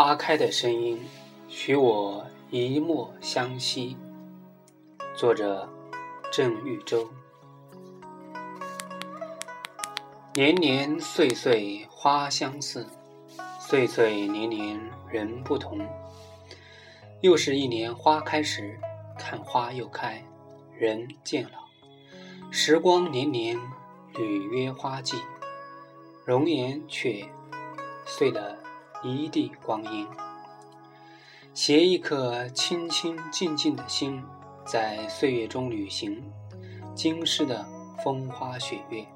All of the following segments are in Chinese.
花开的声音，许我一墨相惜。作者：郑玉洲。年年岁岁花相似，岁岁年年人不同。又是一年花开时，看花又开，人渐老。时光年年履约花季，容颜却碎了一地光阴。携一颗清清静静的心，在岁月中旅行。今世的风花雪月，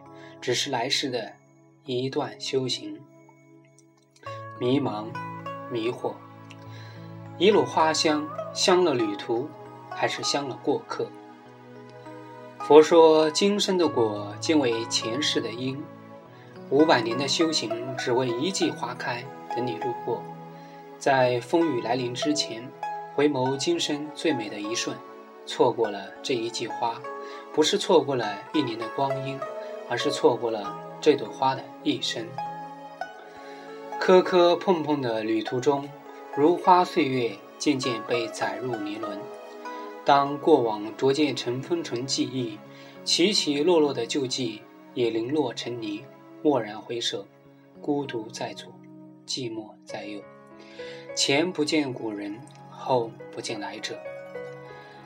只是来世的一段修行。迷茫，迷惑。一路花香，香了旅途，还是香了过客？佛说，今生的果，皆为前世的因。五百年的修行，只为一季花开，等你路过。在风雨来临之前，回眸今生最美的一瞬，错过了这一季花，不是错过了一年的光阴，而是错过了这朵花的一生。磕磕碰碰的旅途中。如花岁月渐渐被载入年轮，当过往逐渐尘封成记忆，起起落落的旧迹也零落成泥。蓦然回首，孤独在左，寂寞在右。前不见古人，后不见来者。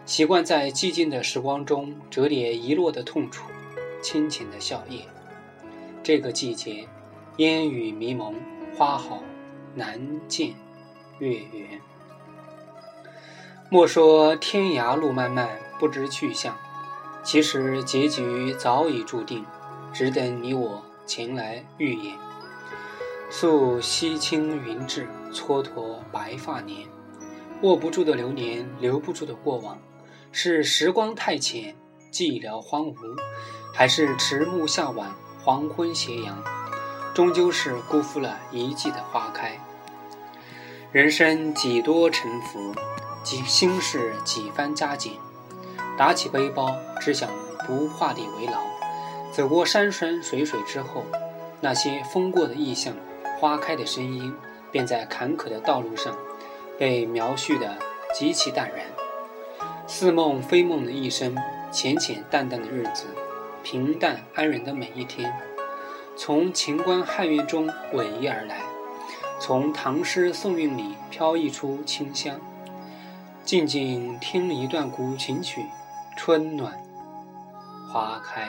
习惯在寂静的时光中折叠遗落的痛楚，清浅的笑靥。这个季节，烟雨迷蒙，花好难见。月圆。莫说天涯路漫漫，不知去向。其实结局早已注定，只等你我前来预演。溯西青云志，蹉跎白发年。握不住的流年，留不住的过往，是时光太浅，寂寥荒芜，还是迟暮向晚，黄昏斜阳？终究是辜负了一季的花开。人生几多沉浮，几心事几番加减。打起背包，只想不画地为牢。走过山山水水之后，那些风过的意象，花开的声音，便在坎坷的道路上，被描述的极其淡然。似梦非梦的一生，浅浅淡淡的日子，平淡安然的每一天，从秦关汉苑中逶迤而来。从唐诗宋韵里飘溢出清香，静静听一段古琴曲，春暖花开。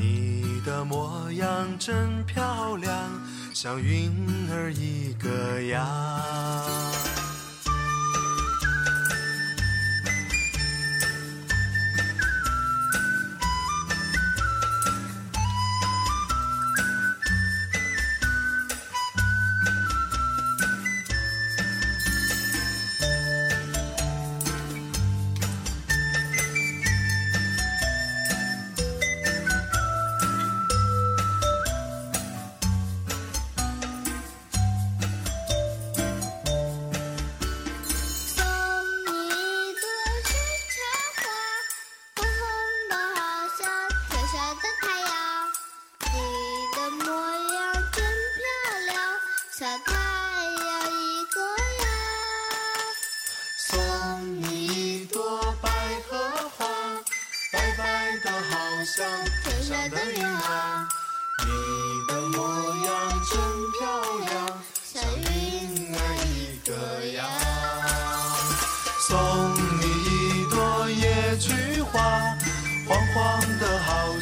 你的模样真漂亮，像云儿一个样。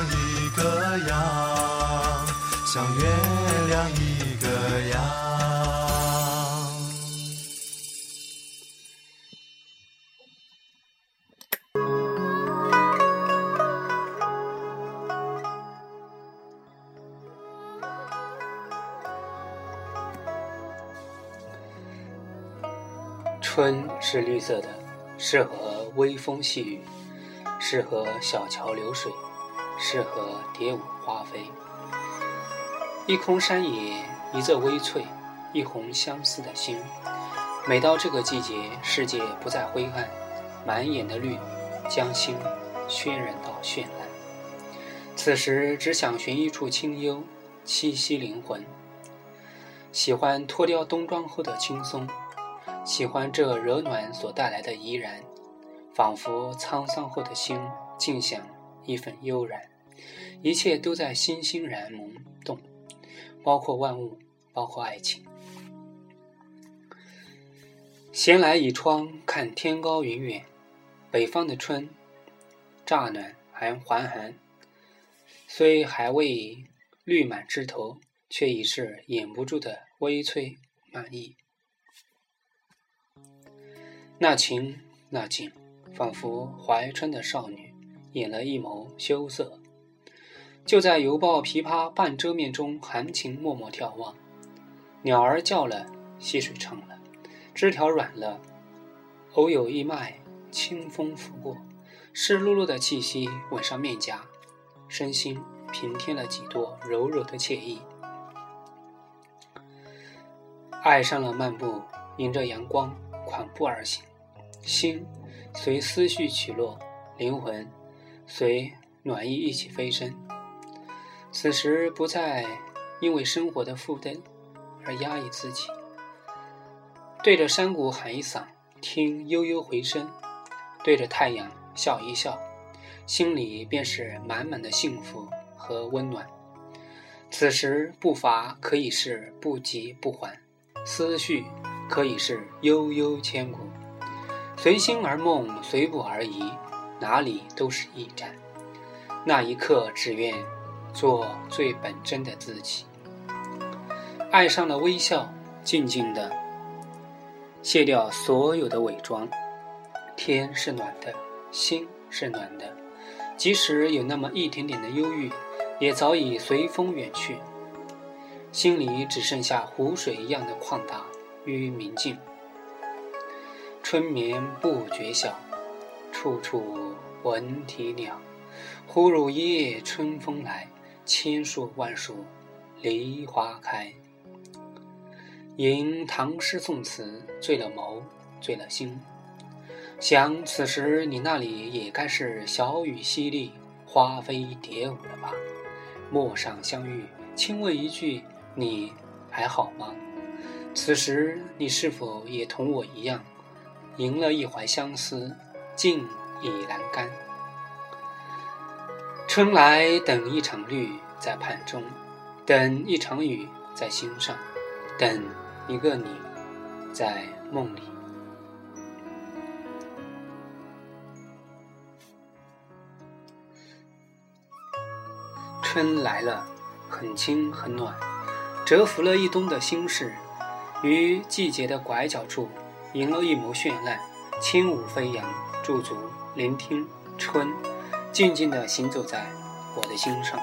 像一个样，像月亮一个样。春是绿色的，适合微风细雨，适合小桥流水，适合蝶舞花飞。一空山野，一色微翠，一泓相思的心。每到这个季节，世界不再灰暗，满眼的绿将心渲染到绚烂。此时只想寻一处清幽，栖息灵魂。喜欢脱掉冬装后的轻松。喜欢这热暖所带来的怡然，仿佛沧桑后的心尽享一份悠然，一切都在欣欣然萌动，包括万物，包括爱情。闲来倚窗看天高云远，北方的春乍暖还还寒，虽还未绿满枝头，却已是掩不住的微翠满意。那情那景，仿佛怀春的少女演了一眸羞涩。就在犹抱琵琶半遮面中，含情脉脉眺望。鸟儿叫了，溪水唱了，枝条软了，偶有一脉清风拂过，湿漉漉的气息吻上面颊，身心平添了几多柔柔的惬意。爱上了漫步，迎着阳光款步而行。心随思绪起落，灵魂随暖意一起飞升。此时不再因为生活的负担而压抑自己，对着山谷喊一嗓，听悠悠回声；对着太阳笑一笑，心里便是满满的幸福和温暖。此时步伐可以是不急不缓，思绪可以是悠悠千古。随心而梦，随步而移，哪里都是驿站。那一刻，只愿做最本真的自己。爱上了微笑，静静的卸掉所有的伪装。天是暖的，心是暖的，即使有那么一点点的忧郁，也早已随风远去。心里只剩下湖水一样的旷达与明净。春眠不觉晓，处处闻啼鸟。忽如一夜春风来，千树万树梨花开。吟唐诗宋词，醉了眸，醉了心。想此时你那里也该是小雨淅沥，花飞蝶舞了吧？陌上相遇，轻问一句，你还好吗？此时你是否也同我一样？吟了一怀相思，静已阑干。春来等一场绿在盼中，等一场雨在心上，等一个你在梦里。春来了，很轻很暖，蛰伏了一冬的心事，于季节的拐角处。迎了一抹绚烂，轻舞飞扬，驻足聆听春，静静地行走在我的心上。